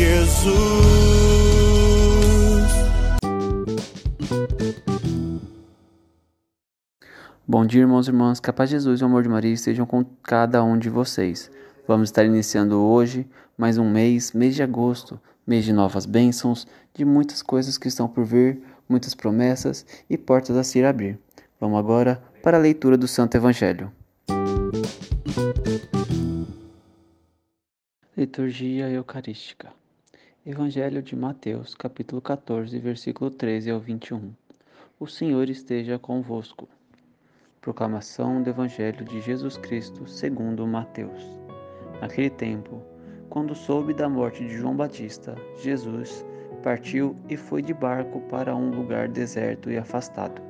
Jesus. Bom dia, irmãos e irmãs. Que a paz de Jesus e o amor de Maria estejam com cada um de vocês. Vamos estar iniciando hoje mais um mês, mês de agosto, mês de novas bênçãos, de muitas coisas que estão por vir, muitas promessas e portas a se abrir. Vamos agora para a leitura do Santo Evangelho. Liturgia Eucarística. Evangelho de Mateus, capítulo 14, versículo 13 ao 21. O Senhor esteja convosco. Proclamação do Evangelho de Jesus Cristo segundo Mateus. Naquele tempo, quando soube da morte de João Batista, Jesus partiu e foi de barco para um lugar deserto e afastado.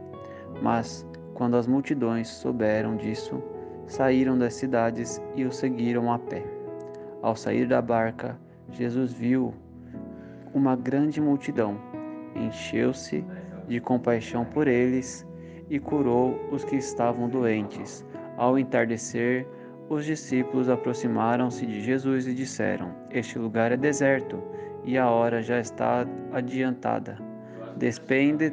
Mas, quando as multidões souberam disso, saíram das cidades e o seguiram a pé. Ao sair da barca, Jesus viu uma grande multidão, encheu-se de compaixão por eles e curou os que estavam doentes. Ao entardecer, os discípulos aproximaram-se de Jesus e disseram: Este lugar é deserto e a hora já está adiantada. Despende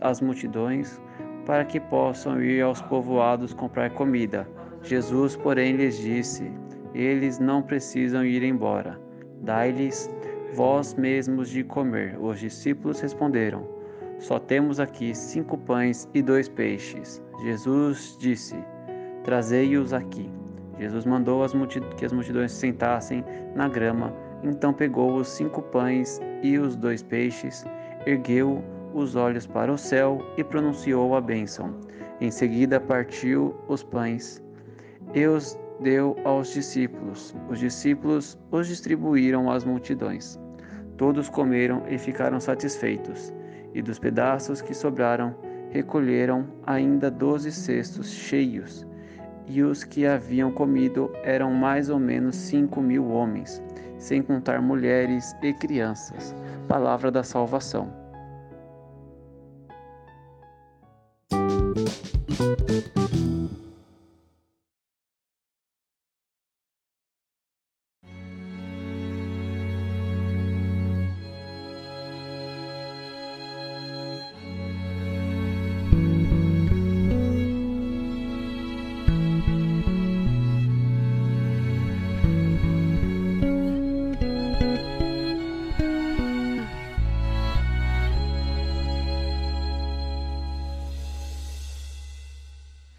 as multidões para que possam ir aos povoados comprar comida. Jesus, porém, lhes disse: Eles não precisam ir embora. Dai-lhes vós mesmos de comer. Os discípulos responderam: Só temos aqui cinco pães e dois peixes. Jesus disse: Trazei-os aqui. Jesus mandou as que as multidões se sentassem na grama. Então pegou os cinco pães e os dois peixes, ergueu os olhos para o céu e pronunciou a bênção. Em seguida partiu os pães e os deu aos discípulos. Os discípulos os distribuíram às multidões. Todos comeram e ficaram satisfeitos, e dos pedaços que sobraram, recolheram ainda doze cestos cheios, e os que haviam comido eram mais ou menos cinco mil homens, sem contar mulheres e crianças. Palavra da salvação.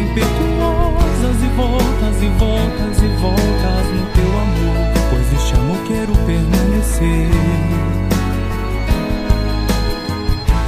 impetuosas e voltas e voltas e voltas no teu amor, pois este amor quero permanecer.